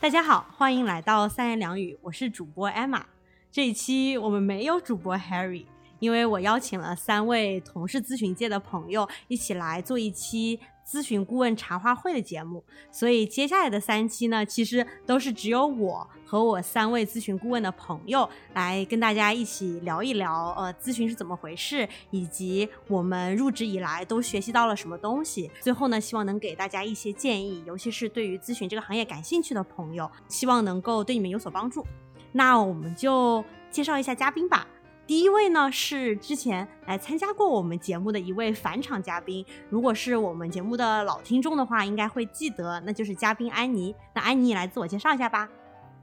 大家好，欢迎来到三言两语，我是主播 Emma。这一期我们没有主播 Harry，因为我邀请了三位同事咨询界的朋友一起来做一期咨询顾问茶话会的节目，所以接下来的三期呢，其实都是只有我和我三位咨询顾问的朋友来跟大家一起聊一聊，呃，咨询是怎么回事，以及我们入职以来都学习到了什么东西。最后呢，希望能给大家一些建议，尤其是对于咨询这个行业感兴趣的朋友，希望能够对你们有所帮助。那我们就介绍一下嘉宾吧。第一位呢是之前来参加过我们节目的一位返场嘉宾，如果是我们节目的老听众的话，应该会记得，那就是嘉宾安妮。那安妮来自我介绍一下吧。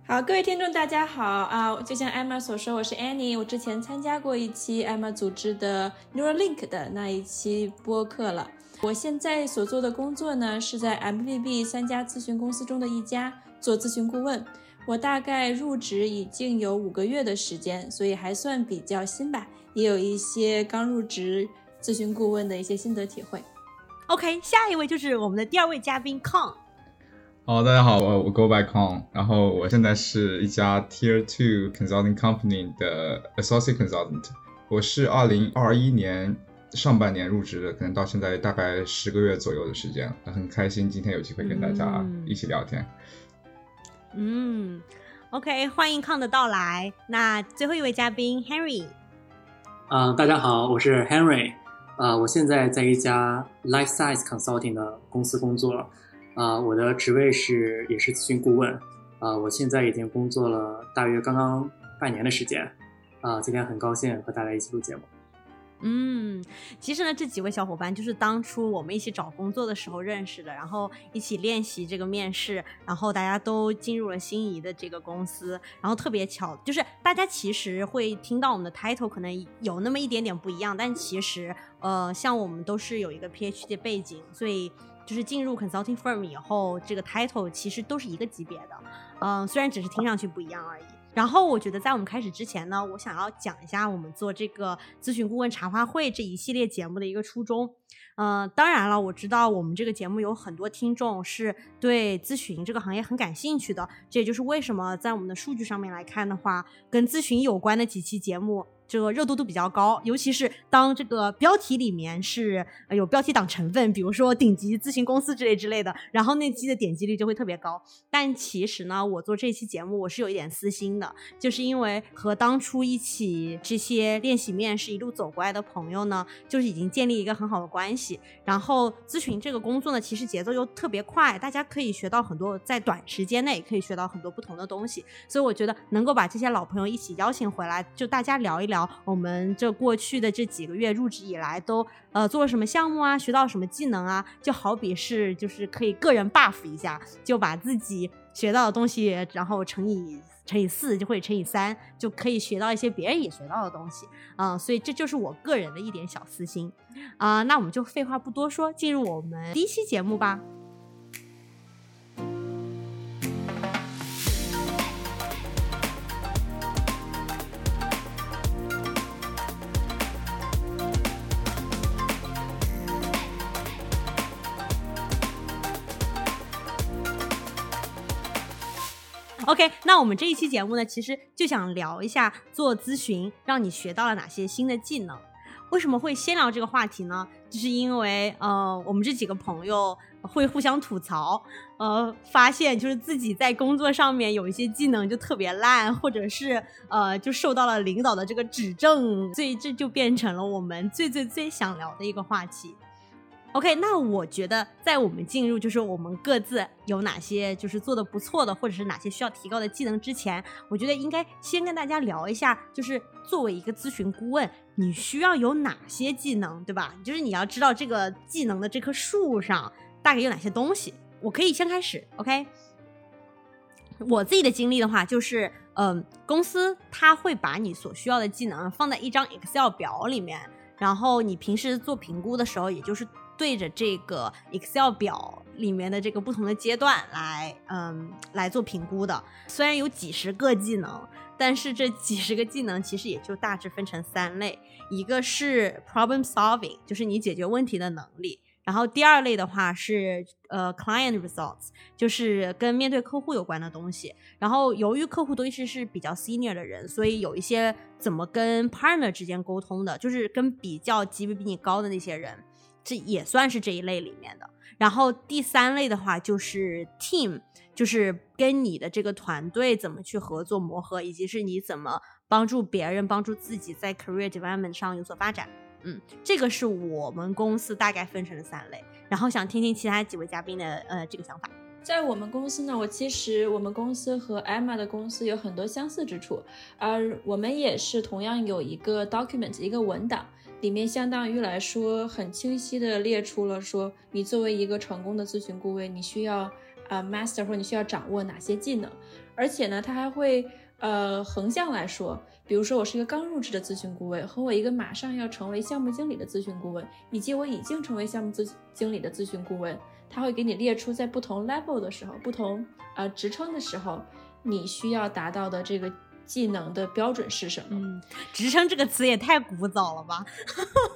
好，各位听众大家好啊！就像艾玛所说，我是 Annie，我之前参加过一期艾玛组织的 Neuralink 的那一期播客了。我现在所做的工作呢，是在 MBB 三家咨询公司中的一家做咨询顾问。我大概入职已经有五个月的时间，所以还算比较新吧，也有一些刚入职咨询顾问的一些心得体会。OK，下一位就是我们的第二位嘉宾 Con。好，大家好，我我 Go by Con，然后我现在是一家 Tier Two Consulting Company 的 Associate Consultant，我是二零二一年上半年入职的，可能到现在大概十个月左右的时间，很开心今天有机会跟大家嗯一起聊天。嗯嗯，OK，欢迎康的到来。那最后一位嘉宾 Henry。啊、大家好，我是 Henry，啊、我现在在一家 Life Size Consulting 的公司工作，啊、我的职位是也是咨询顾问，啊、我现在已经工作了大约刚刚半年的时间，啊、今天很高兴和大家一起录节目。嗯，其实呢，这几位小伙伴就是当初我们一起找工作的时候认识的，然后一起练习这个面试，然后大家都进入了心仪的这个公司，然后特别巧，就是大家其实会听到我们的 title 可能有那么一点点不一样，但其实呃，像我们都是有一个 PhD 背景，所以就是进入 consulting firm 以后，这个 title 其实都是一个级别的，嗯、虽然只是听上去不一样而已。然后我觉得在我们开始之前呢，我想要讲一下我们做这个咨询顾问茶话会这一系列节目的一个初衷。呃，当然了，我知道我们这个节目有很多听众是对咨询这个行业很感兴趣的，这也就是为什么在我们的数据上面来看的话，跟咨询有关的几期节目。这个热度都比较高，尤其是当这个标题里面是有标题党成分，比如说顶级咨询公司之类之类的，然后那期的点击率就会特别高。但其实呢，我做这期节目我是有一点私心的，就是因为和当初一起这些练习面试一路走过来的朋友呢，就是已经建立一个很好的关系。然后咨询这个工作呢，其实节奏又特别快，大家可以学到很多，在短时间内可以学到很多不同的东西。所以我觉得能够把这些老朋友一起邀请回来，就大家聊一聊我们这过去的这几个月入职以来都呃做了什么项目啊，学到什么技能啊，就好比是就是可以个人 buff 一下，就把自己学到的东西，然后乘以乘以四，就会乘以三，就可以学到一些别人也学到的东西。啊、所以这就是我个人的一点小私心。啊、那我们就废话不多说，进入我们第一期节目吧。OK，那我们这一期节目呢，其实就想聊一下做咨询让你学到了哪些新的技能。为什么会先聊这个话题呢？就是因为呃，我们这几个朋友会互相吐槽，呃，发现就是自己在工作上面有一些技能就特别烂，或者是呃，就受到了领导的这个指正，所以这就变成了我们最最最想聊的一个话题。OK，那我觉得在我们进入就是我们各自有哪些就是做的不错的，或者是哪些需要提高的技能之前，我觉得应该先跟大家聊一下，就是作为一个咨询顾问，你需要有哪些技能，对吧？就是你要知道这个技能的这棵树上大概有哪些东西。我可以先开始，OK？我自己的经历的话，就是嗯，公司它会把你所需要的技能放在一张 Excel 表里面，然后你平时做评估的时候，也就是对着这个 Excel 表里面的这个不同的阶段来，嗯，来做评估的。虽然有几十个技能，但是这几十个技能其实也就大致分成三类，一个是 problem solving，就是你解决问题的能力。然后第二类的话是呃 client results，就是跟面对客户有关的东西。然后由于客户都是是比较 senior 的人，所以有一些怎么跟 partner 之间沟通的，就是跟比较级别比你高的那些人，这也算是这一类里面的。然后第三类的话就是 team，就是跟你的这个团队怎么去合作磨合，以及是你怎么帮助别人、帮助自己在 career development 上有所发展。嗯，这个是我们公司大概分成了三类。然后想听听其他几位嘉宾的呃这个想法。在我们公司呢，我其实我们公司和 Emma 的公司有很多相似之处，而我们也是同样有一个 document 一个文档，里面相当于来说很清晰的列出了说你作为一个成功的咨询顾问，你需要啊 master 或者你需要掌握哪些技能，而且呢，它还会呃横向来说，比如说我是一个刚入职的咨询顾问，和我一个马上要成为项目经理的咨询顾问，以及我已经成为项目咨经理的咨询顾问。他会给你列出在不同 level 的时候，不同呃职称的时候，你需要达到的这个技能的标准是什么？嗯，职称这个词也太古早了吧，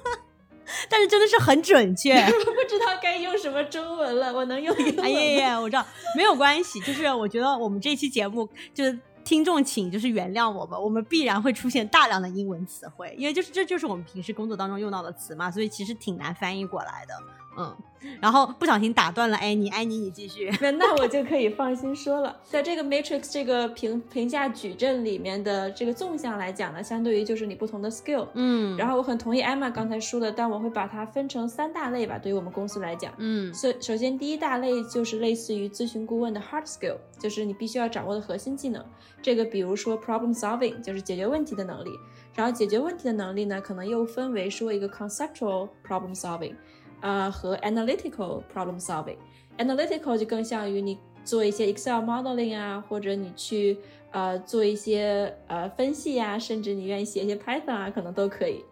但是真的是很准确。我不知道该用什么中文了，我能用英文。哎呀呀，我知道，没有关系，就是我觉得我们这期节目就是听众，请就是原谅我们，我们必然会出现大量的英文词汇，因为就是这就是我们平时工作当中用到的词嘛，所以其实挺难翻译过来的。嗯，然后不小心打断了安妮，安妮你继续。那那我就可以放心说了，在这个 Matrix 这个评评价矩阵里面的这个纵向来讲呢，相对于就是你不同的 skill，嗯，然后我很同意 Emma 刚才说的，但我会把它分成三大类吧，对于我们公司来讲，嗯，所首先第一大类就是类似于咨询顾问的 hard skill，就是你必须要掌握的核心技能，这个比如说 problem solving，就是解决问题的能力，然后解决问题的能力呢，可能又分为说一个 conceptual problem solving。啊，和 analytical problem solving，analytical 就更像于你做一些 Excel modeling 啊，或者你去呃做一些呃分析呀，甚至你愿意写一些 Python 啊，可能都可以。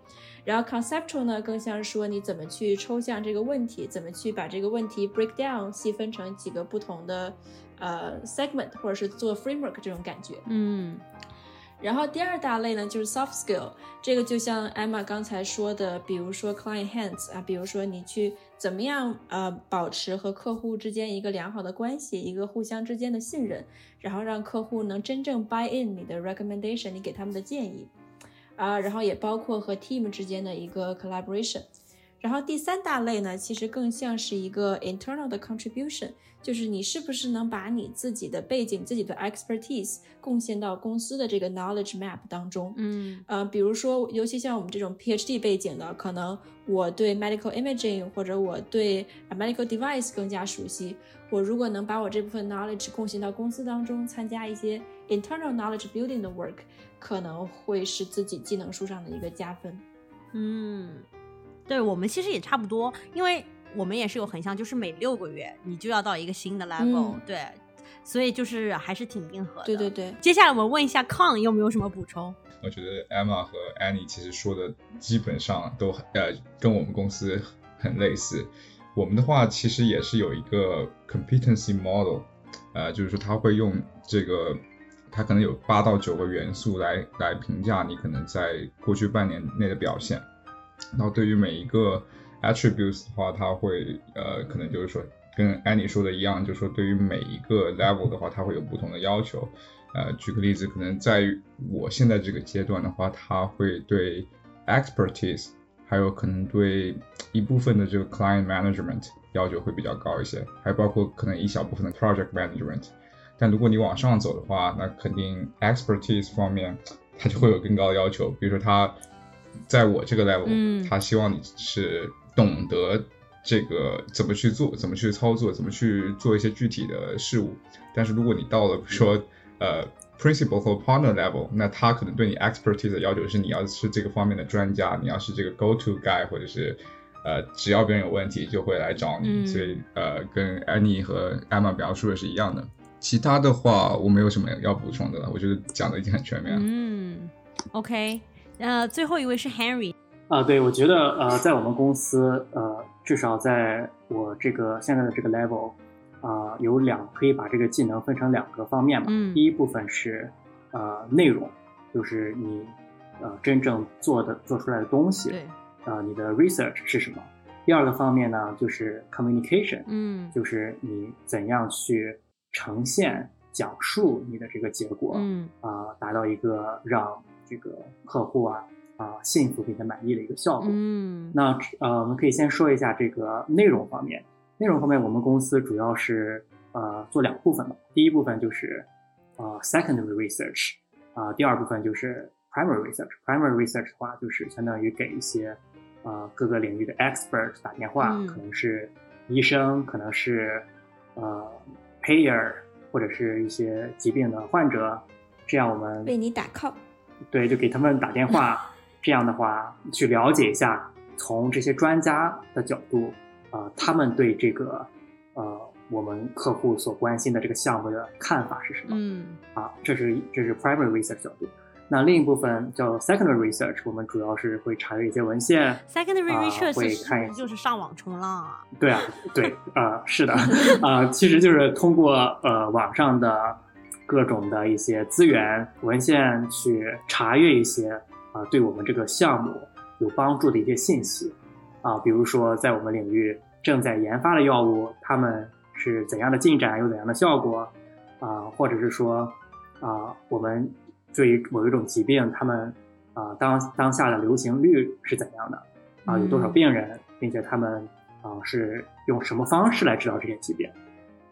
然后 conceptual 呢，更像是说你怎么去抽象这个问题，怎么去把这个问题 break down，细分成几个不同的呃 segment，或者是做 framework 这种感觉。嗯。然后第二大类呢，就是 soft skill，这个就像 Emma 刚才说的，比如说 client hands 啊，比如说你去怎么样呃保持和客户之间一个良好的关系，一个互相之间的信任，然后让客户能真正 buy in 你的 recommendation，你给他们的建议啊，然后也包括和 team 之间的一个 collaboration。然后第三大类呢，其实更像是一个 internal 的 contribution，就是你是不是能把你自己的背景、自己的 expertise 贡献到公司的这个 knowledge map 当中。嗯，呃，比如说，尤其像我们这种 PhD 背景的，可能我对 medical imaging 或者我对 medical device 更加熟悉。我如果能把我这部分 knowledge 贡献到公司当中，参加一些 internal knowledge building 的 work，可能会是自己技能树上的一个加分。嗯。对我们其实也差不多，因为我们也是有横向，就是每六个月你就要到一个新的 level，对，所以就是还是挺硬核的。对对对。接下来我们问一下康有没有什么补充？我觉得 Emma 和 Annie 其实说的基本上都呃跟我们公司很类似。我们的话其实也是有一个 competency model，呃，就是说他会用这个，他可能有八到九个元素来来评价你可能在过去半年内的表现。然后对于每一个 attributes 的话，它会呃可能就是说跟 Annie 说的一样，就是说对于每一个 level 的话，它会有不同的要求。呃，举个例子，可能在我现在这个阶段的话，它会对 expertise，还有可能对一部分的这个 client management 要求会比较高一些，还包括可能一小部分的 project management。但如果你往上走的话，那肯定 expertise 方面它就会有更高的要求，比如说它。在我这个 level，他希望你是懂得这个怎么去做，怎么去操作，怎么去做一些具体的事物。但是如果你到了说呃 principal 和 partner level，那他可能对你 expertise 的要求是你要是这个方面的专家，你要是这个 go to guy，或者是呃只要别人有问题就会来找你。所以呃跟 Annie 和 Emma 描述的是一样的。其他的话我没有什么要补充的了，我觉得讲的已经很全面了。嗯，OK。呃，最后一位是 Henry 啊，对，我觉得呃，在我们公司呃，至少在我这个现在的这个 level 啊，有两可以把这个技能分成两个方面嘛。嗯。第一部分是呃内容，就是你呃真正做的做出来的东西。对。啊，你的 research 是什么？第二个方面呢，就是 communication，嗯就是你怎样去呈现、讲述你的这个结果，嗯啊、达到一个让这个客户啊啊、幸福并且满意的一个效果。嗯那呃，我们可以先说一下这个内容方面。内容方面，我们公司主要是呃做两部分吧。第一部分就是呃 secondary research 啊、第二部分就是 primary research。primary research 的话，就是相当于给一些呃各个领域的 expert 打电话，嗯可能是医生，可能是呃 payer，或者是一些疾病的患者，这样我们为你打 call。对，就给他们打电话，这样的话去了解一下，从这些专家的角度，啊、他们对这个呃我们客户所关心的这个项目的看法是什么、嗯啊？这是这是 primary research 角度。那另一部分叫 secondary research，我们主要是会查阅一些文献。，secondary 啊 research 会看就是上网冲浪啊？对啊，对，呃，是的，啊、其实就是通过呃网上的各种的一些资源文献去查阅一些啊、对我们这个项目有帮助的一些信息。啊、比如说在我们领域正在研发的药物，它们是怎样的进展，有怎样的效果。啊、或者是说啊、我们对于某一种疾病，他们啊、当当下的流行率是怎样的？啊、有多少嗯。病人，并且他们啊、是用什么方式来治疗这些疾病？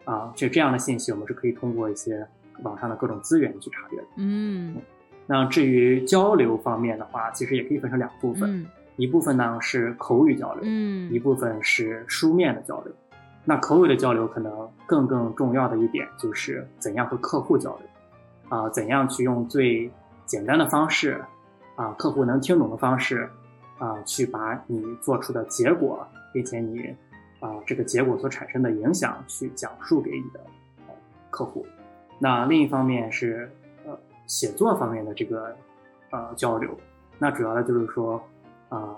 啊？就这样的信息，我们是可以通过一些网上的各种资源去查阅的。嗯那至于交流方面的话，其实也可以分成两部分，嗯一部分呢是口语交流，嗯一部分是书面的交流。那口语的交流可能更更重要的一点就是怎样和客户交流，啊、怎样去用最简单的方式，啊、客户能听懂的方式，啊、去把你做出的结果，并且你啊、这个结果所产生的影响去讲述给你的、呃客户。那另一方面是呃写作方面的这个呃交流，那主要的就是说啊、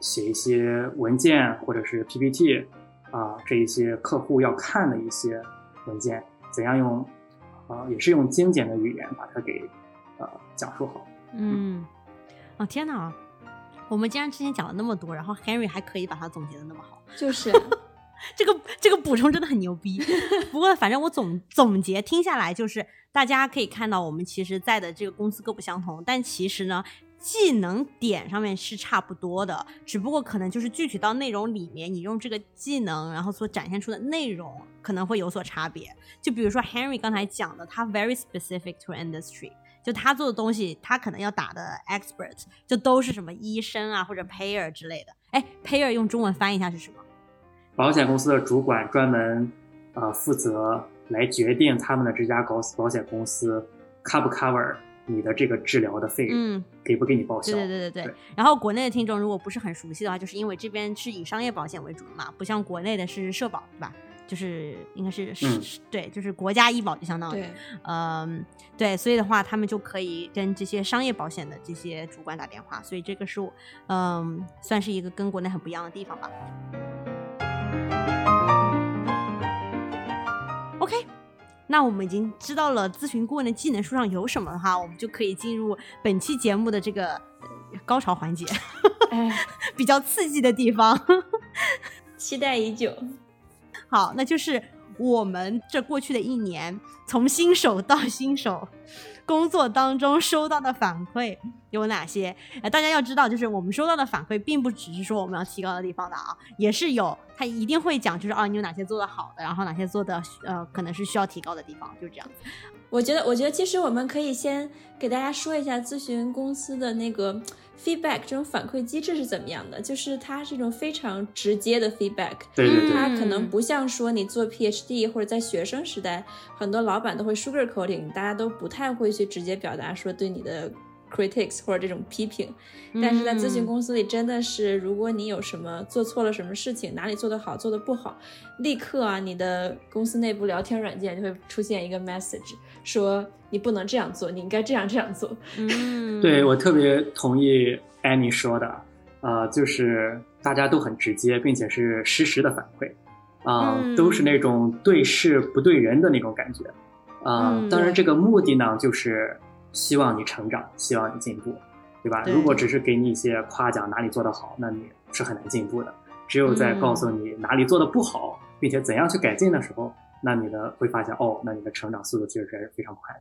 写一些文件或者是 PPT 啊、这一些客户要看的一些文件，怎样用啊、也是用精简的语言把它给呃讲述好。嗯，哦天哪！我们既然之前讲了那么多，然后 Henry 还可以把它总结的那么好，就是啊 这个这个补充真的很牛逼。不过反正我总总结听下来，就是大家可以看到我们其实在的这个公司各不相同，但其实呢。技能点上面是差不多的，只不过可能就是具体到内容里面，你用这个技能，然后所展现出的内容可能会有所差别。就比如说 Henry 刚才讲的，他 very specific to industry，就他做的东西，他可能要打的 expert 就都是什么医生啊或者 payer 之类的。哎，payer 用中文翻译一下是什么？保险公司的主管专门呃负责来决定他们的这家保保险公司 cover 不 cover 你的这个治疗的费用，嗯，给不给你报销？对对对对。然后国内的听众如果不是很熟悉的话，就是因为这边是以商业保险为主的嘛，不像国内的是社保，对吧？就是应该是、对，就是国家医保就相当于，嗯，对，所以的话，他们就可以跟这些商业保险的这些主管打电话，所以这个是我，嗯，算是一个跟国内很不一样的地方吧。OK，那我们已经知道了咨询顾问的技能书上有什么的话，我们就可以进入本期节目的这个呃高潮环节，哎，比较刺激的地方。期待已久。好，那就是我们这过去的一年，从新手到新手工作当中收到的反馈有哪些？呃，大家要知道，就是我们收到的反馈，并不只是说我们要提高的地方的啊，也是有他一定会讲，就是啊，你有哪些做的好的，然后哪些做的呃可能是需要提高的地方，就这样。我觉得，我觉得其实我们可以先给大家说一下咨询公司的那个 feedback 这种反馈机制是怎么样的，就是它是一种非常直接的 feedback。对对对，它可能不像说你做 PhD 或者在学生时代，很多老板都会 sugar coating，大家都不太会去直接表达说对你的 critics 或者这种批评。但是在咨询嗯。公司里，真的是如果你有什么做错了什么事情，哪里做得好，做得不好，立刻啊，你的公司内部聊天软件就会出现一个 message，说你不能这样做，你应该这样这样做。嗯，对我特别同意安妮说的，呃，就是大家都很直接，并且是实时的反馈，啊、嗯。都是那种对事不对人的那种感觉，啊、嗯当然这个目的呢，就是希望你成长，希望你进步，对吧？对如果只是给你一些夸奖，哪里做得好，那你是很难进步的。只有在告诉你哪里做的不好，并且怎样去改进的时候，那你的会发现哦，那你的成长速度其实是非常快的。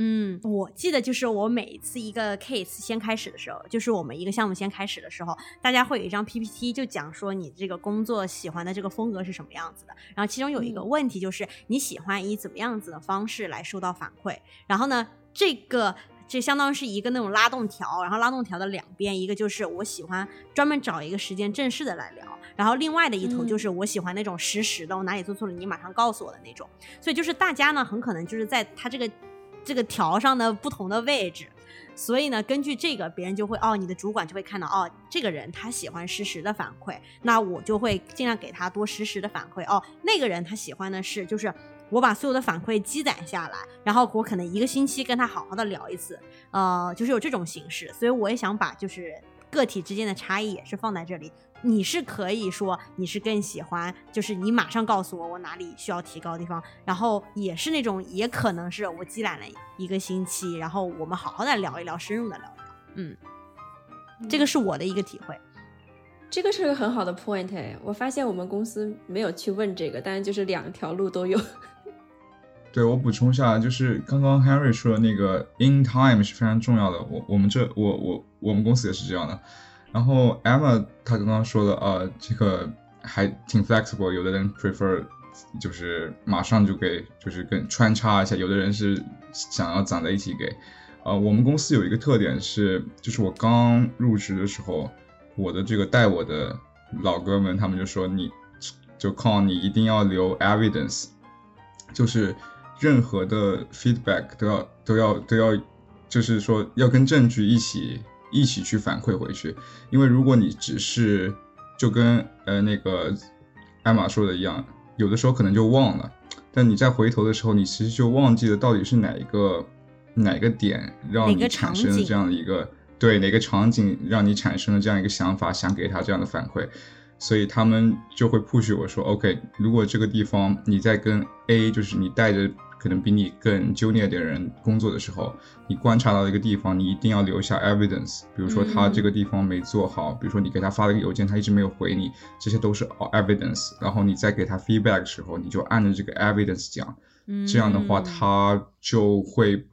嗯，我记得就是我每一次一个 case 先开始的时候，就是我们一个项目先开始的时候，大家会有一张 PPT，就讲说你这个工作喜欢的这个风格是什么样子的。然后其中有一个问题就是你喜欢以怎么样子的方式来收到反馈。然后呢，这个这相当于是一个那种拉动条，然后拉动条的两边，一个就是我喜欢专门找一个时间正式的来聊，然后另外的一头就是我喜欢那种实时的，我哪里做错了你马上告诉我的那种。所以就是大家呢，很可能就是在他这个。这个条上的不同的位置，所以呢，根据这个，别人就会哦，你的主管就会看到哦，这个人他喜欢实时的反馈，那我就会尽量给他多实时的反馈哦。那个人他喜欢的是，就是我把所有的反馈积攒下来，然后我可能一个星期跟他好好的聊一次，呃，就是有这种形式。所以我也想把就是个体之间的差异也是放在这里。你是可以说你是更喜欢，就是你马上告诉我我哪里需要提高的地方，然后也是那种也可能是我积攒了一个星期，然后我们好好的聊一聊，深入的聊一聊。嗯，这个是我的一个体会。这个是个很好的 point，我发现我们公司没有去问这个，但是就是两条路都有。对我补充一下，就是刚刚 Harry 说的那个 in time 是非常重要的，我我们这我我我们公司也是这样的。然后 Emma 她刚刚说的，呃，这个还挺 flexible，有的人 prefer 就是马上就给，就是跟穿插一下，有的人是想要攒在一起给。呃，我们公司有一个特点是，就是我刚入职的时候，我的这个带我的老哥们，他们就说你就 call 你一定要留 evidence，就是任何的 feedback 都要都要都要，就是说要跟证据一起。一起去反馈回去，因为如果你只是就跟呃那个艾玛说的一样，有的时候可能就忘了，但你再回头的时候，你其实就忘记了到底是哪一个哪个点让你产生了这样的一个对哪个场景让你产生了这样一个想法，想给他这样的反馈，所以他们就会 push 我说，OK，如果这个地方你在跟 A，就是你带着。可能比你更 junior 的人工作的时候，你观察到一个地方，你一定要留下 evidence。比如说他这个地方没做好，比如说你给他发了一个邮件，他一直没有回你，这些都是 evidence。然后你再给他 feedback 的时候，你就按着这个 evidence 讲，这样的话他就会，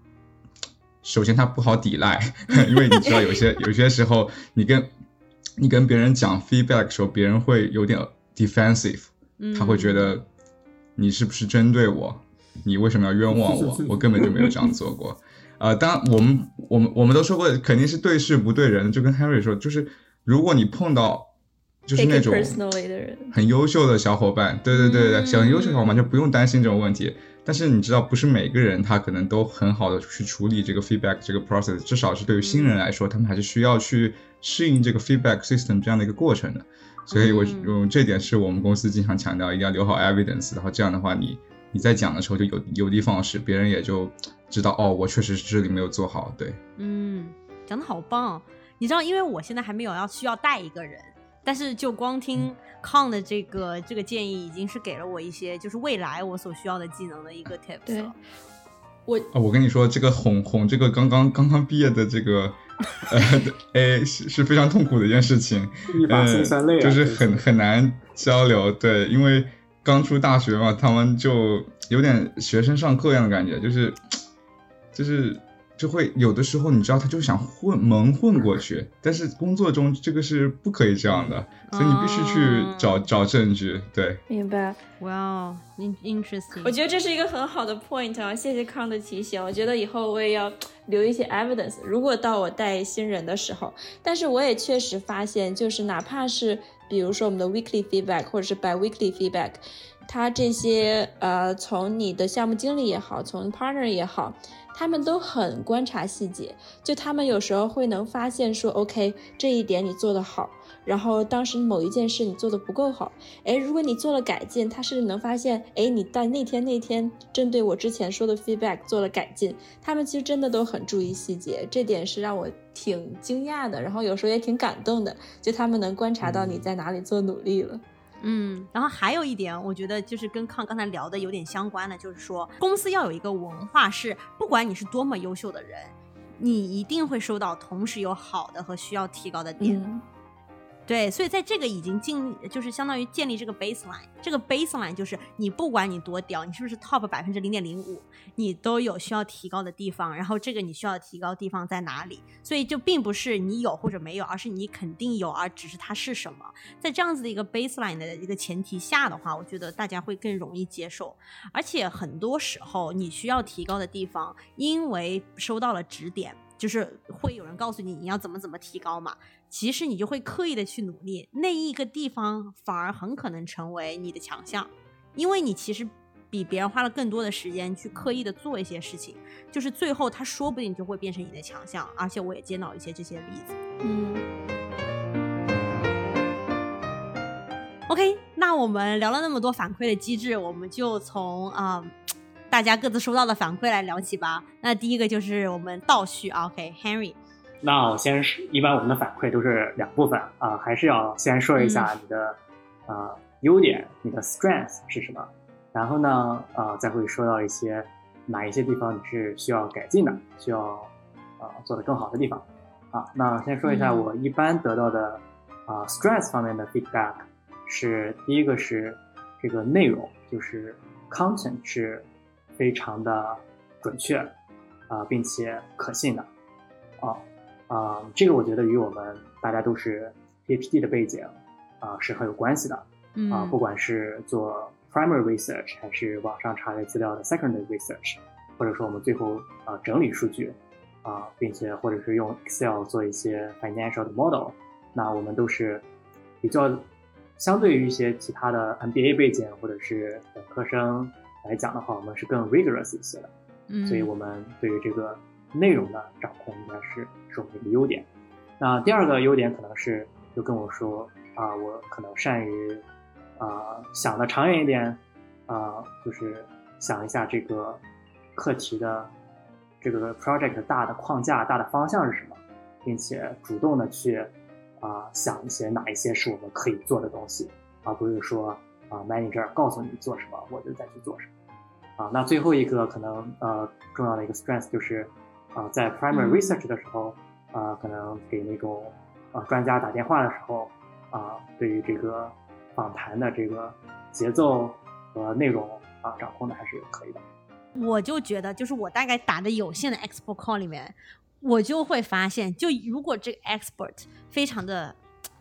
首先他不好抵赖，因为你知道有些 有些时候你跟你跟别人讲 feedback 的时候，别人会有点 defensive，他会觉得你是不是针对我？你为什么要冤枉我？我根本就没有这样做过。呃，当然，我们我们我们都说过，肯定是对事不对人。就跟 Harry 说，就是如果你碰到就是那种很优秀的小伙伴，对对对对，很优秀小伙伴就不用担心这种问题。但是你知道，不是每个人他可能都很好的去处理这个 feedback 这个 process，至少是对于新人来说，他们还是需要去适应这个 feedback system 这样的一个过程的。所以，我嗯，这点是我们公司经常强调，一定要留好 evidence，然后这样的话你。你在讲的时候就有有的放矢，别人也就知道哦，我确实是这里没有做好。对，嗯，讲的好棒。你知道，因为我现在还没有要需要带一个人，但是就光听康的这个这个建议，已经是给了我一些就是未来我所需要的技能的一个 tips。了，我啊，我跟你说，这个哄哄这个刚刚刚刚毕业的这个呃 A 是是非常痛苦的一件事情，一把辛酸泪啊，就是很很难交流。对，因为。刚出大学嘛，他们就有点学生上课一样的感觉，就是，就是。就会有的时候，你知道，他就想混蒙混过去，但是工作中这个是不可以这样的，所以你必须去找找证据。对，明白。Wow，interesting。我觉得这是一个很好的 point 啊，谢谢康的提醒。我觉得以后我也要留一些 evidence，如果到我带新人的时候。但是我也确实发现，就是哪怕是比如说我们的 weekly feedback 或者是 by weekly feedback，他这些呃，从你的项目经理也好，从 partner 也好。他们都很观察细节，就他们有时候会能发现说，OK，这一点你做得好，然后当时某一件事你做的不够好，哎，如果你做了改进，他甚至能发现，哎，你在那天那天针对我之前说的 feedback 做了改进，他们其实真的都很注意细节，这点是让我挺惊讶的，然后有时候也挺感动的，就他们能观察到你在哪里做努力了。嗯，然后还有一点，我觉得就是跟康刚才聊的有点相关的，就是说公司要有一个文化，是不管你是多么优秀的人，你一定会收到同时有好的和需要提高的点。对，所以在这个已经建，就是相当于建立这个 baseline，这个 baseline 就是你不管你多屌，你是不是 top 百分之零点零五，你都有需要提高的地方。然后这个你需要提高地方在哪里？所以就并不是你有或者没有，而是你肯定有，而只是它是什么。在这样子的一个 baseline 的一个前提下的话，我觉得大家会更容易接受。而且很多时候你需要提高的地方，因为收到了指点。就是会有人告诉你你要怎么怎么提高嘛，其实你就会刻意的去努力，那一个地方反而很可能成为你的强项，因为你其实比别人花了更多的时间去刻意的做一些事情，就是最后他说不定就会变成你的强项，而且我也见到一些这些例子。嗯。OK，那我们聊了那么多反馈的机制，我们就从啊。大家各自收到的反馈来聊起吧。那第一个就是我们倒叙，OK，Henry。那我先是，一般我们的反馈都是两部分啊，还是要先说一下你的呃优点，你的 strength 是什么，然后呢，呃，再会说到一些哪一些地方你是需要改进的，需要呃做的更好的地方。啊，那先说一下我一般得到的啊 strength 方面的 feedback 是第一个是这个内容，就是 content 是。非常的准确，啊，并且可信的，啊啊，这个我觉得与我们大家都是 PhD 的背景啊是很有关系的，啊，不管是做 primary research 还是网上查阅资料的 secondary research，或者说我们最后啊整理数据，啊，并且或者是用 Excel 做一些 financial 的 model，那我们都是比较相对于一些其他的 MBA 背景或者是本科生。来讲的话，我们是更 rigorous 一些的，嗯，所以我们对于这个内容的掌控应该是是我们的一个优点。那第二个优点可能是就跟我说啊，我可能善于啊想的长远一点啊，就是想一下这个课题的这个 project 大的框架、大的方向是什么，并且主动的去啊想一些哪一些是我们可以做的东西，而不是说啊 manager 告诉你做什么，我就再去做什么。啊，那最后一个可能呃重要的一个 strength 就是，啊，在 primary research 的时候，啊，可能给那种啊专家打电话的时候，啊，对于这个访谈的这个节奏和内容啊掌控的还是可以的。我就觉得，就是我大概打的有限的 expert call 里面，我就会发现，就如果这个 expert 非常的。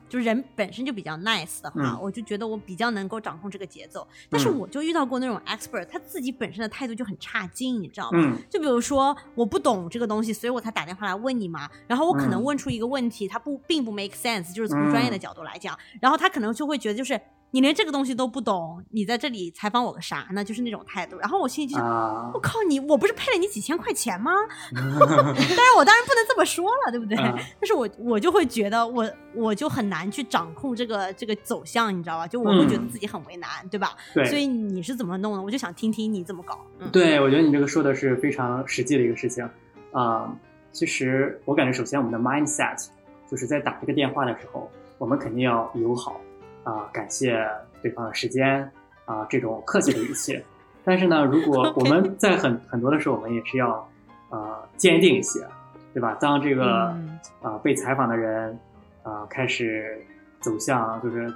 就人本身就比较 nice 的话，我就觉得我比较能够掌控这个节奏。但是我就遇到过那种 expert，他自己本身的态度就很差劲，你知道吗？就比如说我不懂这个东西，所以我才打电话来问你嘛。然后我可能问出一个问题，他不并不 make sense，就是从专业的角度来讲，然后他可能就会觉得就是。你连这个东西都不懂，你在这里采访我个啥呢？就是那种态度。然后我心里就想，我靠你，我不是配了你几千块钱吗？但是我当然不能这么说了，对不对？但是我我就会觉得，我我就很难去掌控这个这个走向，你知道吧？就我会觉得自己很为难，对吧？对。所以你是怎么弄的？我就想听听你怎么搞。对，我觉得你这个说的是非常实际的一个事情啊。其实我感觉，首先我们的 mindset 就是在打这个电话的时候，我们肯定要友好。啊，感谢对方的时间啊，这种客气的语气。但是呢，如果 我们在很很多的时候，我们也是要呃坚定一些，对吧？当这个啊被采访的人啊开始走向就是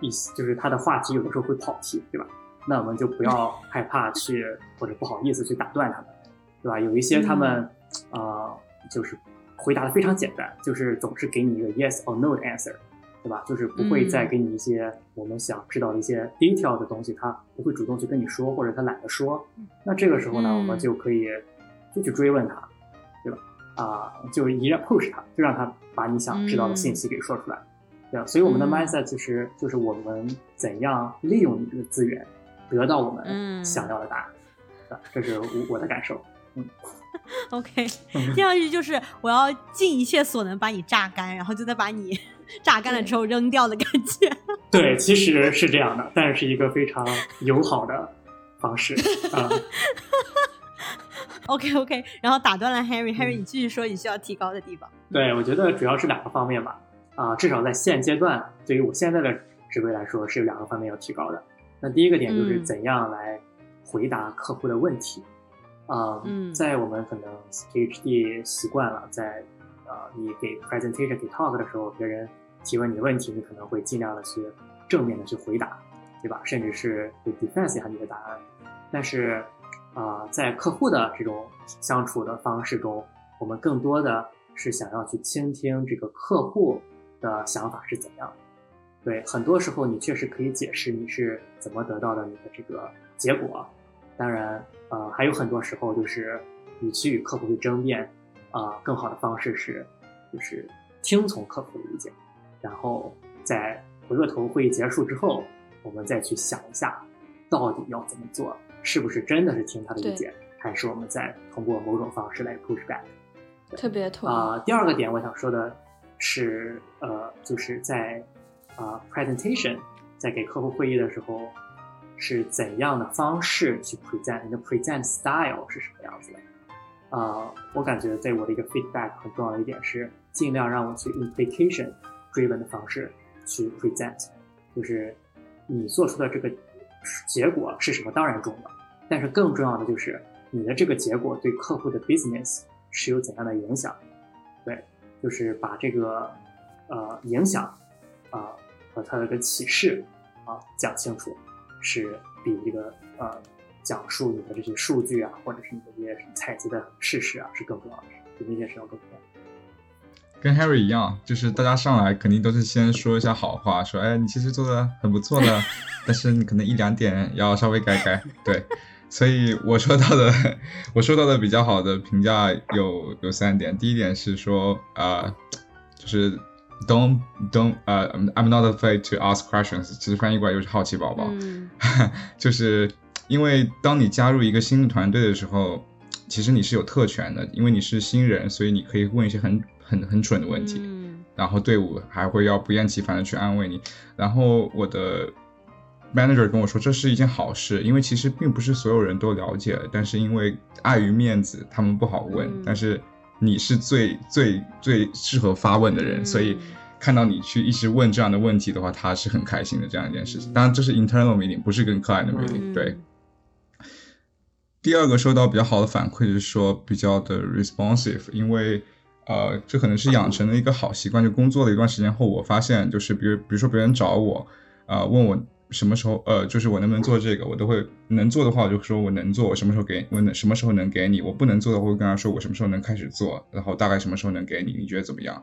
一就是他的话题有的时候会跑题，对吧？那我们就不要 害怕去或者不好意思去打断他们，对吧？有一些他们啊就是回答的非常简单，就是总是给你一个 yes or no 的 answer。对吧？就是不会再给你一些我们想知道的一些 detail 的东西，他不会主动去跟你说，或者他懒得说。那这个时候呢，我们就可以就去追问他，对吧？啊，就依然 push 他，就让他把你想知道的信息给说出来。对吧？所以我们的 mindset 其实就是我们怎样利用你这个资源，得到我们想要的答案。啊，这是我我的感受。嗯。OK，听上去就是我要尽一切所能把你榨干，然后就再把你。榨干了之后扔掉的感觉。对，其实是这样的，但是是一个非常友好的方式啊。OK OK，然后打断了 Harry，Harry 你继续说你需要提高的地方。对，我觉得主要是两个方面吧。啊，至少在现阶段，对于我现在的职位来说，是有两个方面要提高的。那第一个点就是怎样来回答客户的问题。啊，在我们可能 PhD 习惯了在。呃，你给 presentation 给 talk 的时候，别人提问你的问题，你可能会尽量的去正面的去回答，对吧？甚至是去 defense 一下你的答案。但是，啊，在客户的这种相处的方式中，我们更多的是想要去倾听这个客户的想法是怎样。对，很多时候你确实可以解释你是怎么得到的你的这个结果。当然，呃，还有很多时候就是与其与客户去争辩，啊，更好的方式是，就是听从客户的意见，然后在回过头会议结束之后，我们再去想一下，到底要怎么做，是不是真的是听他的意见，还是我们再通过某种方式来 push back。特别同意啊、第二个点我想说的是，呃，就是在啊、presentation，在给客户会议的时候，是怎样的方式去 present，你的 present style 是什么样子的？啊、我感觉对我的一个 feedback 很重要的一点是，尽量让我去 implication driven 的方式去 present，就是你做出的这个结果是什么当然重要，但是更重要的就是你的这个结果对客户的 business 是有怎样的影响？对，就是把这个呃影响啊、和它的一个启示啊讲清楚，是比这个呃讲述你的这些数据啊，或者是你的这些采集的事实啊是更重要的，比那件事要更重要。跟 Harry 一样，就是大家上来肯定都是先说一下好话，说哎你其实做的很不错的，但是你可能一两点要稍微改改。对，所以我收到的我收到的比较好的评价有有三点，第一点是说呃就是 don't don't 呃、I'm not afraid to ask questions，其实翻译过来就是好奇宝宝。嗯 就是因为当你加入一个新的团队的时候，其实你是有特权的，因为你是新人，所以你可以问一些很很很蠢的问题，嗯然后队伍还会要不厌其烦的去安慰你。然后我的 manager 跟我说，这是一件好事，因为其实并不是所有人都了解，但是因为碍于面子，他们不好问，嗯但是你是最最最适合发问的人，所以。嗯看到你去一直问这样的问题的话，他是很开心的这样一件事情。当然，这是 internal meeting，不是跟 client 的 meeting、嗯对。第二个收到比较好的反馈是说比较的 responsive，因为呃，这可能是养成了一个好习惯。就工作了一段时间后，我发现就是比如比如说别人找我，呃，问我什么时候呃，就是我能不能做这个，我都会能做的话，我就说我能做，我什么时候给我能什么时候能给你，我不能做的，我会跟他说我什么时候能开始做，然后大概什么时候能给你，你觉得怎么样？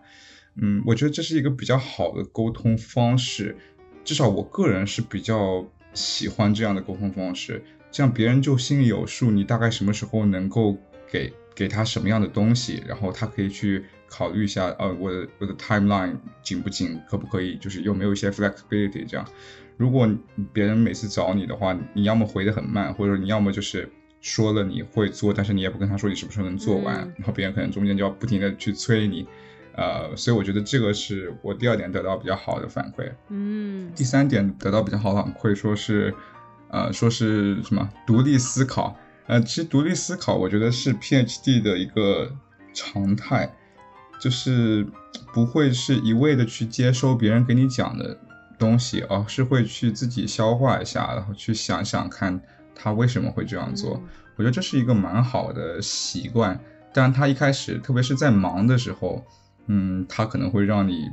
嗯，我觉得这是一个比较好的沟通方式，至少我个人是比较喜欢这样的沟通方式，这样别人就心里有数，你大概什么时候能够给给他什么样的东西，然后他可以去考虑一下，呃，我的我的 timeline 紧不紧，可不可以，就是有没有一些 flexibility 这样。如果别人每次找你的话，你要么回得很慢，或者你要么就是说了你会做，但是你也不跟他说你什么时候能做完，嗯然后别人可能中间就要不停的去催你。呃，所以我觉得这个是我第二点得到比较好的反馈。嗯第三点得到比较好的反馈，说是，呃，说是什么独立思考。呃，其实独立思考，我觉得是 PhD 的一个常态，就是不会是一味的去接收别人给你讲的东西，而是会去自己消化一下，然后去想想看他为什么会这样做。嗯我觉得这是一个蛮好的习惯，但他一开始，特别是在忙的时候，嗯，他可能会让你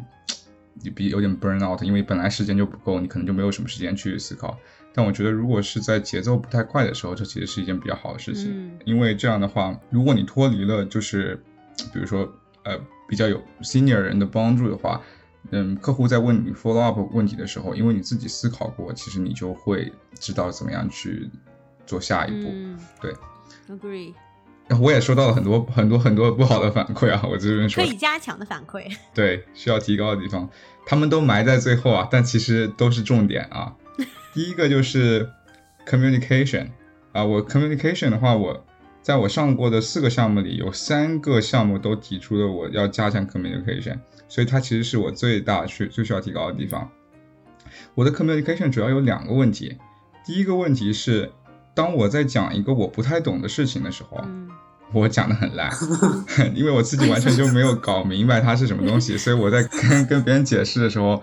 你比有点 burn out，因为本来时间就不够，你可能就没有什么时间去思考。但我觉得，如果是在节奏不太快的时候，这其实是一件比较好的事情，嗯因为这样的话，如果你脱离了就是比如说呃比较有 senior 人的帮助的话，嗯，客户在问你 follow up 问题的时候，因为你自己思考过，其实你就会知道怎么样去做下一步。嗯对，，agree，我也收到了很多很多很多不好的反馈啊，我这边说可以加强的反馈。对需要提高的地方，他们都埋在最后啊，但其实都是重点啊。第一个就是 communication 啊，我 communication 的话，我在我上过的四个项目里，有三个项目都提出了我要加强 communication，所以它其实是我最大去最需要提高的地方。我的 communication 主要有两个问题，第一个问题是，当我在讲一个我不太懂的事情的时候，嗯我讲的很烂，因为我自己完全就没有搞明白它是什么东西，所以我在跟跟别人解释的时候，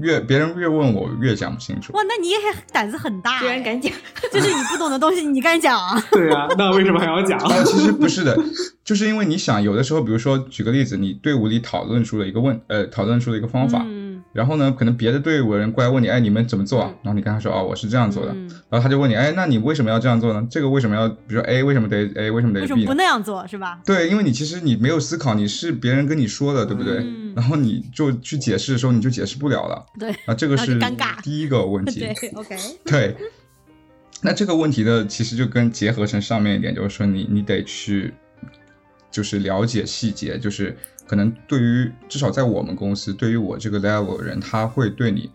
越别人越问我越讲不清楚。哇，那你也胆子很大，居然敢讲，就是你不懂的东西，你敢讲啊？对啊，那为什么还要讲？呃，其实不是的，就是因为你想，有的时候，比如说举个例子，你队伍里讨论出了一个问，呃，讨论出了一个方法，然后呢，可能别的队伍的人过来问你，哎，你们怎么做啊嗯？然后你跟他说，哦，我是这样做的。嗯然后他就问你，哎，那你为什么要这样做呢？这个为什么要，比如说 A 为什么得 A，为什么得为什 B 不那样做是吧？对，因为你其实你没有思考，你是别人跟你说的，对不对？嗯然后你就去解释的时候，你就解释不了了。对啊，这个是尴尬第一个问题。对，OK，对，那这个问题的，其实就跟结合成上面一点，就是说你你得去，就是了解细节，就是可能对于至少在我们公司，对于我这个 level 的人，他会对你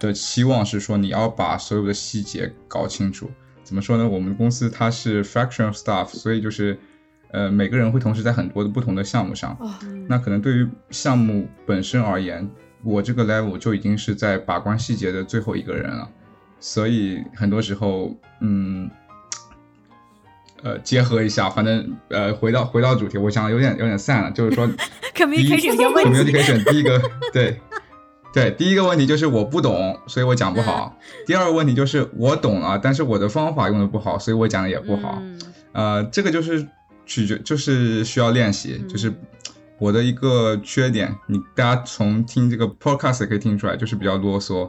的期望是说你要把所有的细节搞清楚。怎么说呢？我们公司它是 fraction of staff，所以就是呃每个人会同时在很多的不同的项目上。哦，那可能对于项目本身而言，我这个 level 就已经是在把关细节的最后一个人了，所以很多时候，嗯，呃，结合一下，反正呃，回到回到主题，我想有点有点散了，就是说 communication 有些问题，communication 第一个对对，第一个问题就是我不懂，所以我讲不好；第二个问题就是我懂了，但是我的方法用的不好，所以我讲的也不好。嗯呃，这个就是取决，就是需要练习，嗯就是我的一个缺点。你大家从听这个 podcast 也可以听出来，就是比较啰嗦。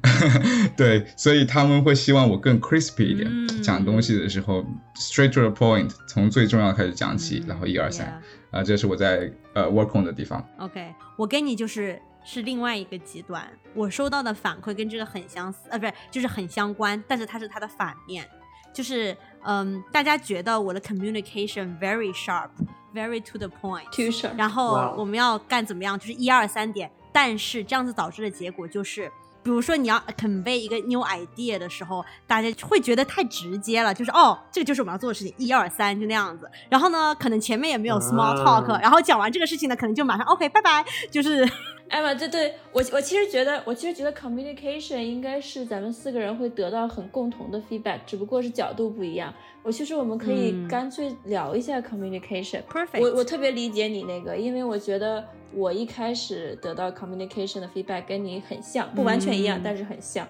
对，所以他们会希望我更 crispy 一点，嗯讲东西的时候 straight to the point，从最重要开始讲起，嗯然后一二三啊、这是我在呃 work on 的地方。OK，我跟你就是是另外一个极端，我收到的反馈跟这个很相似，呃，不是，就是很相关，但是它是它的反面，就是嗯，大家觉得我的 communication very sharp，very to the point，too sharp。然后我们要干怎么样，就是一二三点，但是这样子导致的结果就是。比如说你要 convey 一个 new idea 的时候，大家会觉得太直接了，就是哦，这个就是我们要做的事情，一二三就那样子。然后呢，可能前面也没有 small talk，、啊然后讲完这个事情呢，可能就马上 OK 拜拜，就是艾玛，对对，我我其实觉得，我其实觉得 communication 应该是咱们四个人会得到很共同的 feedback，只不过是角度不一样。我其实我们可以嗯干脆聊一下 communication。perfect。我我特别理解你那个，因为我觉得我一开始得到 communication 的 feedback 跟你很像，不完全一样，嗯但是很像。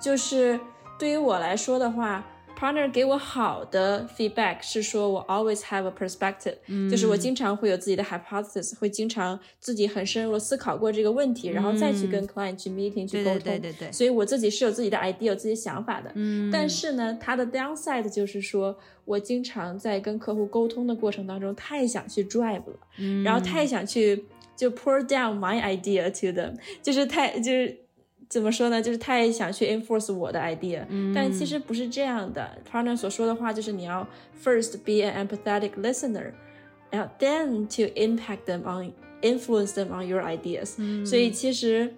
就是对于我来说的话，partner 给我好的 feedback 是说我 always have a perspective，、就是我经常会有自己的 hypothesis，会经常自己很深入的思考过这个问题，然后再去跟 client 去 meeting 去沟通。对对对对，所以我自己是有自己的 idea，有自己的想法的。嗯。但是呢，它的 downside 就是说我经常在跟客户沟通的过程当中太想去 drive 了，嗯。然后太想去就 pour down my idea to them，就是太就是怎么说呢，就是太想去 enforce 我的 idea，、但其实不是这样的。Partner 所说的话就是你要 first be an empathetic listener，然后 then to impact them on influence them on your ideas、所以其实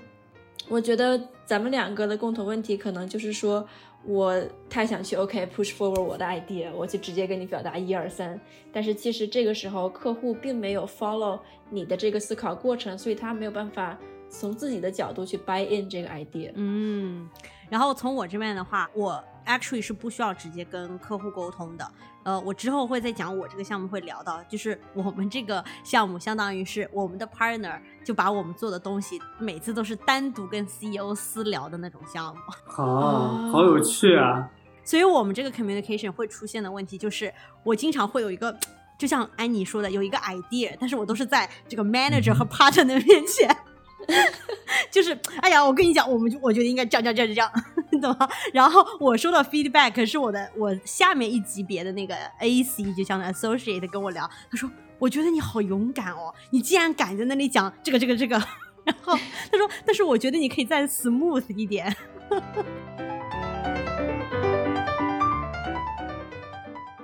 我觉得咱们两个的共同问题可能就是说。我太想去 OK push forward 我的 idea，我就直接跟你表达一二三，但是其实这个时候客户并没有 follow 你的这个思考过程，所以他没有办法从自己的角度去 buy in 这个 idea。嗯，然后从我这边的话，我 actually 是不需要直接跟客户沟通的。呃，我之后会再讲我这个项目会聊到，就是我们这个项目相当于是我们的 partner 就把我们做的东西每次都是单独跟 CEO 私聊的那种项目。好，好有趣啊！所以我们这个 communication 会出现的问题就是，我经常会有一个，就像安妮说的，有一个 idea，但是我都是在这个 manager 和 partner 面前，就是，哎呀，我跟你讲，我们就我觉得应该这样这样这样这样，懂吗？然后我收到 feedback 是我的我下面一级别的那个 AC，就像 associate 跟我聊，他说，我觉得你好勇敢哦，你竟然敢在那里讲这个这个这个，然后他说，但是我觉得你可以再 smooth 一点。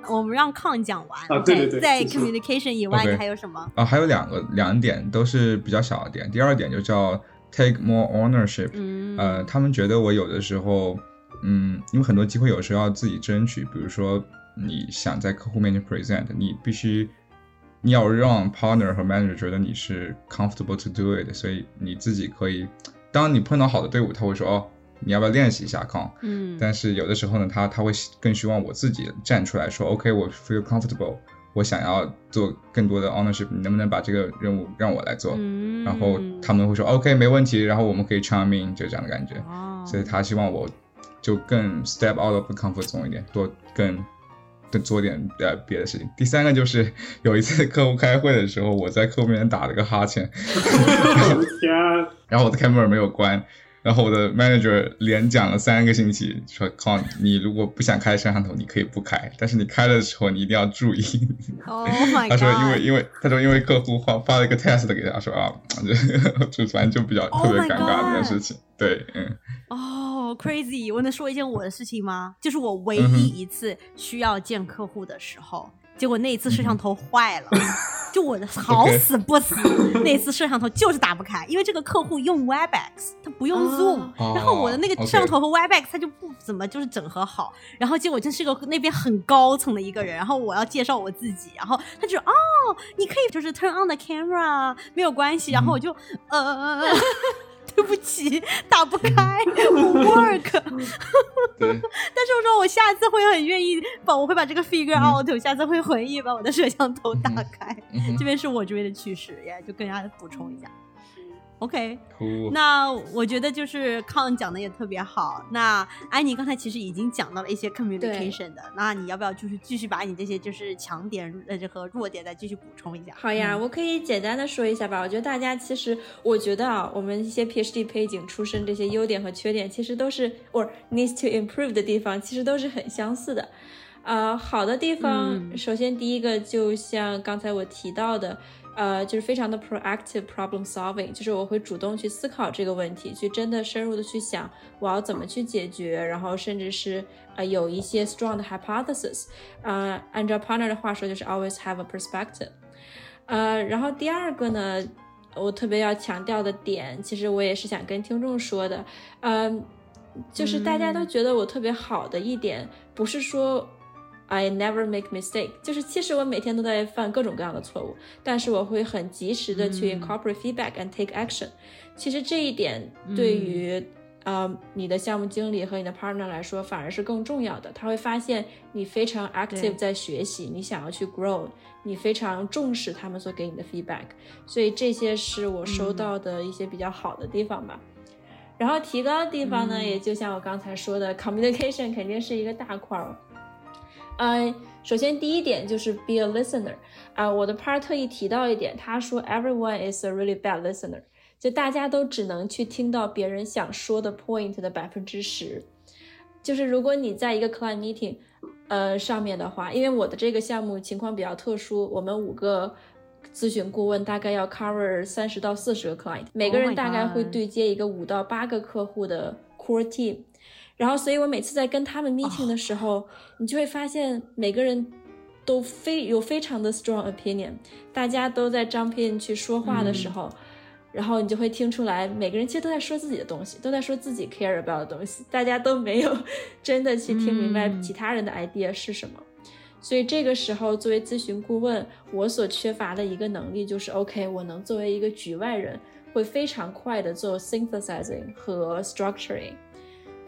我们让康讲完。啊对对对在 communication 以外，你还有什么？啊，还有两个两点都是比较小的点。第二点就叫 take more ownership，、嗯，呃，他们觉得我有的时候，嗯，因为很多机会有时候要自己争取，比如说你想在客户面前 present，你必须你要让 partner 和 manager 觉得你是 comfortable to do it，所以你自己可以，当你碰到好的队伍，他会说哦，你要不要练习一下康？嗯，但是有的时候呢，他他会更希望我自己站出来说，OK，我 feel comfortable，我想要做更多的 ownership，你能不能把这个任务让我来做？嗯，然后他们会说 OK，没问题，然后我们可以 chime in，就这样的感觉。哦，所以他希望我就更 step out of the comfort zone 一点，多更做点呃别的事情。第三个就是 有一次客户开会的时候，我在客户面前打了个哈欠，然后我的 camera 没有关，然后我的 manager 连讲了三个星期，说 Con，你如果不想开摄像头，你可以不开，但是你开的时候你一定要注意。Oh my 他！说因为因为他说因为客户发发了一个 test 给他说啊，就 就反正就比较 Oh 特别尴尬这件事情。对，嗯，哦、c r a z y 我能说一件我的事情吗？就是我唯一一次需要见客户的时候，结果那一次摄像头坏了，就我的好死不死，那次摄像头就是打不开，因为这个客户用 Webex，他不用 Zoom，、哦。然后我的那个摄像头和 Webex 它就不怎么就是整合好，然后结果真是个那边很高层的一个人，然后我要介绍我自己，然后他就说哦，你可以就是 turn on the camera，没有关系，然后我就、呃。对不起，打不开，不 work。对，但是我说我下次会很愿意把，我会把这个 figure out，、我下次会很愿意把我的摄像头打开。嗯这边是我这边的趣事，也就跟大家补充一下。OK，那我觉得就是康讲的也特别好。那安妮刚才其实已经讲到了一些 communication 的，那你要不要就是继续把你这些就是强点呃这和弱点再继续补充一下？好呀，嗯我可以简单的说一下吧。我觉得大家其实，我觉得啊，我们一些 PhD 背景出身，这些优点和缺点，其实都是 or needs to improve 的地方，其实都是很相似的。呃，好的地方，嗯首先第一个就像刚才我提到的，呃，就是非常的 proactive problem solving，就是我会主动去思考这个问题，去真的深入的去想我要怎么去解决，然后甚至是呃有一些 strong 的 hypothesis，呃，按照 partner 的话说，就是 always have a perspective。呃，然后第二个呢，我特别要强调的点，其实我也是想跟听众说的，嗯、就是大家都觉得我特别好的一点，不是说 I never make mistake，就是其实我每天都在犯各种各样的错误，但是我会很及时的去嗯 incorporate feedback and take action。其实这一点对于、呃你的项目经理和你的 partner 来说，反而是更重要的。他会发现你非常 active 在学习，你想要去 grow，你非常重视他们所给你的 feedback，所以这些是我收到的一些比较好的地方吧。然后提高的地方呢，嗯也就像我刚才说的，communication 肯定是一个大块儿。呃，首先第一点就是 be a listener 啊、我的 part 特意提到一点，他说 everyone is a really bad listener，就大家都只能去听到别人想说的 point 的百分之十。就是如果你在一个 client meeting，呃上面的话，因为我的这个项目情况比较特殊，我们五个咨询顾问大概要 cover 三十到四十个 client，每个 Oh 人大概会对接一个五到八个客户的 core team。然后，所以我每次在跟他们 meeting 的时候，你就会发现每个人都非有非常的 strong opinion，大家都在 jump in 去说话的时候，然后你就会听出来，每个人其实都在说自己的东西，都在说自己 care about 的东西，大家都没有真的去听明白嗯其他人的 idea 是什么。所以这个时候，作为咨询顾问，我所缺乏的一个能力就是，OK，我能作为一个局外人，会非常快的做 synthesizing 和 structuring。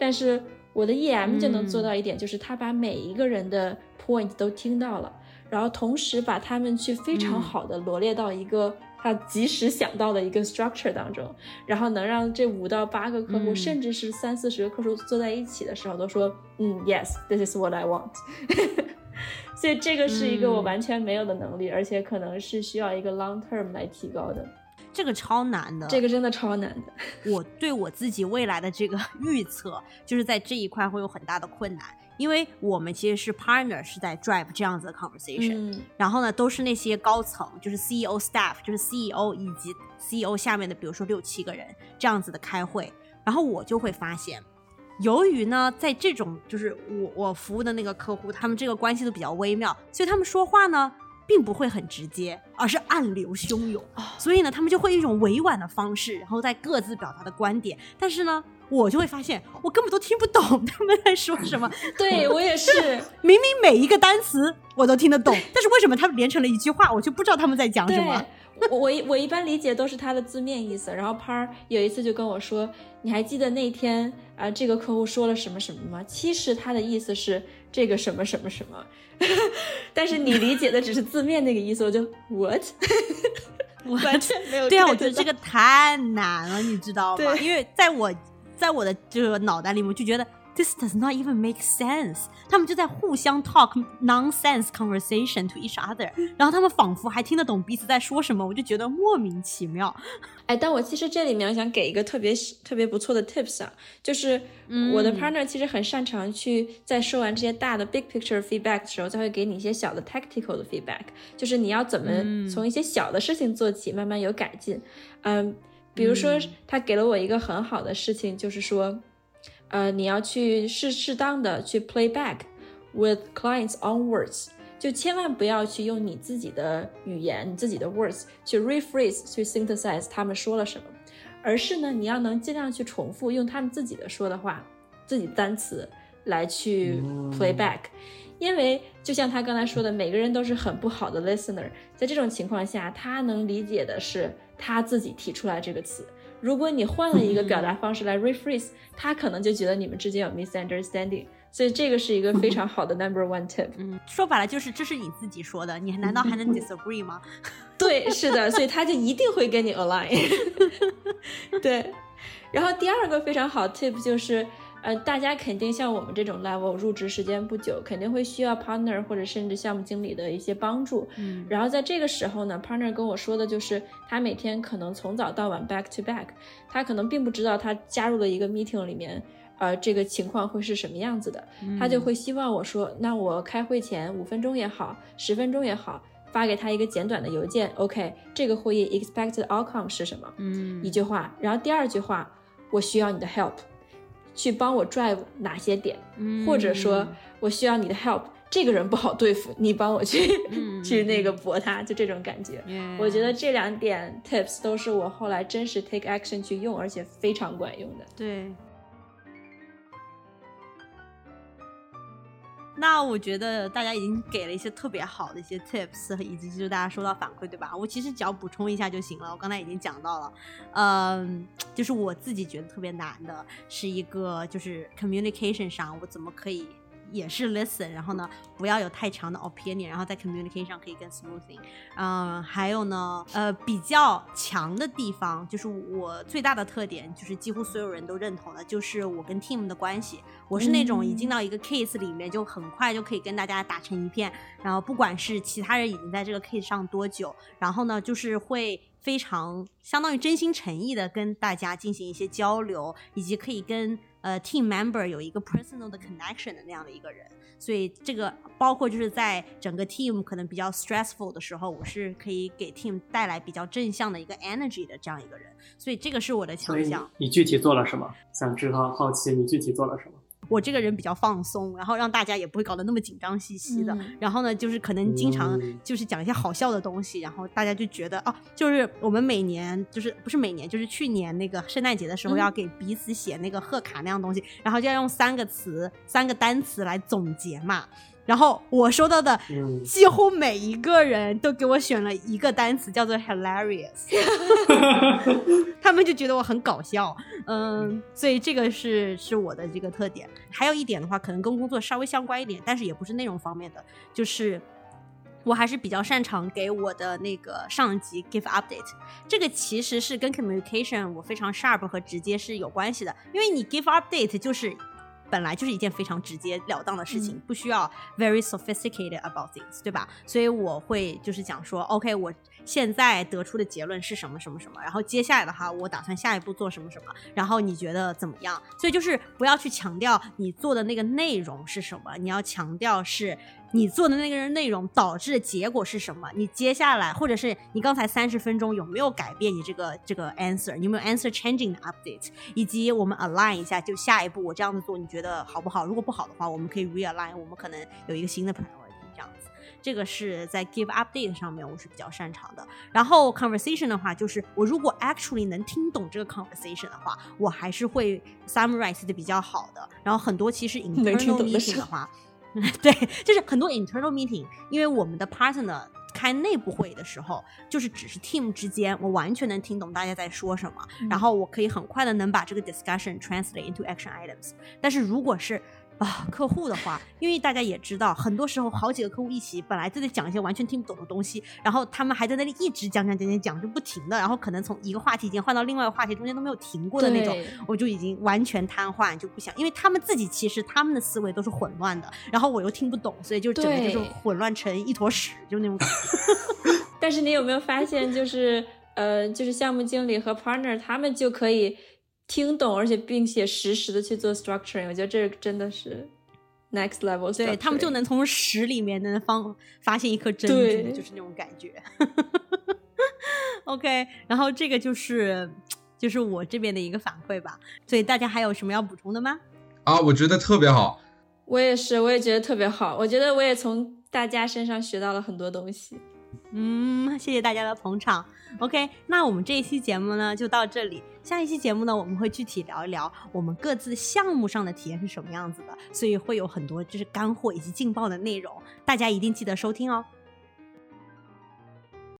但是我的 EM 就能做到一点，就是他把每一个人的 point 都听到了，然后同时把他们去非常好的罗列到一个他及时想到的一个 structure 当中，然后能让这五到八个客户，嗯甚至是三四十个客户坐在一起的时候，都说，嗯，yes，this is what I want。所以这个是一个我嗯完全没有的能力，而且可能是需要一个 long term 来提高的。这个超难的，这个真的超难的。我对我自己未来的这个 预测，就是在这一块会有很大的困难，因为我们其实是 partner 是在 drive 这样子的 conversation，、嗯然后呢都是那些高层，就是 CEO staff，就是 CEO 以及 CEO 下面的，比如说六七个人这样子的开会，然后我就会发现。由于呢，在这种就是我我服务的那个客户，他们这个关系都比较微妙，所以他们说话呢，并不会很直接，而是暗流汹涌。所以呢，他们就会一种委婉的方式，然后再各自表达的观点。但是呢，我就会发现，我根本都听不懂他们在说什么。对我也是。明明每一个单词我都听得懂，但是为什么他们连成了一句话，我就不知道他们在讲什么？我我一我一般理解都是它的字面意思。然后 Par 有一次就跟我说：“你还记得那天啊、呃这个客户说了什么什么吗？其实他的意思是这个什么什么什么，但是你理解的只是字面那个意思。”我就 What？完全没有对啊，我觉得这个太难了，你知道吗？因为在我在我的这个脑袋里面，我就觉得 this does not even make sense。他们就在互相 talk nonsense conversation to each other，然后他们仿佛还听得懂彼此在说什么，我就觉得莫名其妙。哎，但我其实这里面想给一个特别特别不错的 tips 啊，就是我的 partner 其实很擅长去在说完这些大的 big picture feedback 的时候，再会给你一些小的 tactical 的 feedback，就是你要怎么从一些小的事情做起，慢慢有改进。嗯，比如说他给了我一个很好的事情，就是说，呃，你要去适适当的去 play back with clients on words。就千万不要去用你自己的语言、你自己的 words 去 rephrase、去 synthesize 他们说了什么，而是呢，你要能尽量去重复用他们自己的说的话、自己单词来去 play back。因为就像他刚才说的，每个人都是很不好的 listener，在这种情况下，他能理解的是他自己提出来这个词。如果你换了一个表达方式来 rephrase，他可能就觉得你们之间有 misunderstanding。所以这个是一个非常好的 number one tip。嗯，说白了就是这是你自己说的，你难道还能 disagree 吗？对，是的，所以他就一定会跟你 align。对，然后第二个非常好 tip 就是，呃，大家肯定像我们这种 level 入职时间不久，肯定会需要 partner 或者甚至项目经理的一些帮助。嗯，然后在这个时候呢，partner 跟我说的就是，他每天可能从早到晚 back to back，他可能并不知道他加入了一个 meeting 里面。呃，这个情况会是什么样子的？他就会希望我说，那我开会前五分钟也好，十分钟也好，发给他一个简短的邮件。OK，这个会议 expected outcome 是什么？嗯，一句话。然后第二句话，我需要你的 help，去帮我 drive 哪些点？或者说我需要你的 help，这个人不好对付，你帮我去 去那个驳他，就这种感觉。我觉得这两点 tips 都是我后来真实 take action 去用，而且非常管用的。对。那我觉得大家已经给了一些特别好的一些 tips，以及就是大家收到反馈，对吧？我其实只要补充一下就行了。我刚才已经讲到了，嗯，就是我自己觉得特别难的是一个就是 communication 上，我怎么可以。也是 listen，然后呢，不要有太强的 opinion，然后在 communication 上可以更 smoothing。嗯，还有呢，呃，比较强的地方就是我最大的特点，就是几乎所有人都认同的，就是我跟 team 的关系。我是那种一进到一个 case 里面就很快就可以跟大家打成一片，然后不管是其他人已经在这个 case 上多久，然后呢，就是会非常相当于真心诚意的跟大家进行一些交流，以及可以跟。呃，team member 有一个 personal 的 connection 的那样的一个人，所以这个包括就是在整个 team 可能比较 stressful 的时候，我是可以给 team 带来比较正向的一个 energy 的这样一个人，所以这个是我的强项。你具体做了什么？想知道，好奇你具体做了什么？我这个人比较放松，然后让大家也不会搞得那么紧张兮兮的。然后呢，就是可能经常就是讲一些好笑的东西，然后大家就觉得哦，就是我们每年就是不是每年，就是去年那个圣诞节的时候要给彼此写那个贺卡那样东西，然后就要用三个词、三个单词来总结嘛。然后我收到的几乎每一个人都给我选了一个单词，叫做 hilarious，他们就觉得我很搞笑，嗯，所以这个是是我的这个特点。还有一点的话，可能跟工作稍微相关一点，但是也不是内容方面的，就是我还是比较擅长给我的那个上级 give update。这个其实是跟 communication 我非常 sharp 和直接是有关系的，因为你 give update 就是。本来就是一件非常直截了当的事情，不需要 very sophisticated about things，对吧？所以我会就是讲说，OK，我现在得出的结论是什么什么什么，然后接下来的话，我打算下一步做什么什么，然后你觉得怎么样？所以就是不要去强调你做的那个内容是什么，你要强调是。你做的那个人内容导致的结果是什么？你接下来或者是你刚才三十分钟有没有改变你这个这个 answer？你有没有 answer changing 的 update？以及我们 align 一下，就下一步我这样子做，你觉得好不好？如果不好的话，我们可以 realign，我们可能有一个新的 plan 这个是在 give update 上面我是比较擅长的。然后 conversation 的话，就是我如果 actually 能听懂这个 conversation 的话，我还是会 summarize 的比较好的。然后很多其实 internal meeting 的话。对，就是很多 internal meeting，因为我们的 partner 开内部会议的时候，就是只是 team 之间，我完全能听懂大家在说什么，然后我可以很快的能把这个 discussion translate into action items。但是如果是啊，客户的话，因为大家也知道，很多时候好几个客户一起，本来就在讲一些完全听不懂的东西，然后他们还在那里一直讲讲讲讲讲就不停的，然后可能从一个话题已经换到另外一个话题，中间都没有停过的那种，我就已经完全瘫痪，就不想，因为他们自己其实他们的思维都是混乱的，然后我又听不懂，所以就整个就是混乱成一坨屎，就那种感觉。但是你有没有发现，就是呃，就是项目经理和 partner 他们就可以听懂，而且并且实时的去做 structuring，我觉得这真的是 next level。对他们就能从屎里面能方发现一颗珍对珠，就是那种感觉。OK，然后这个就是就是我这边的一个反馈吧。所以大家还有什么要补充的吗？啊，我觉得特别好。我也是，我也觉得特别好。我觉得我也从大家身上学到了很多东西。嗯，谢谢大家的捧场。OK，那我们这一期节目呢就到这里。下一期节目呢，我们会具体聊一聊我们各自项目上的体验是什么样子的，所以会有很多就是干货以及劲爆的内容，大家一定记得收听哦。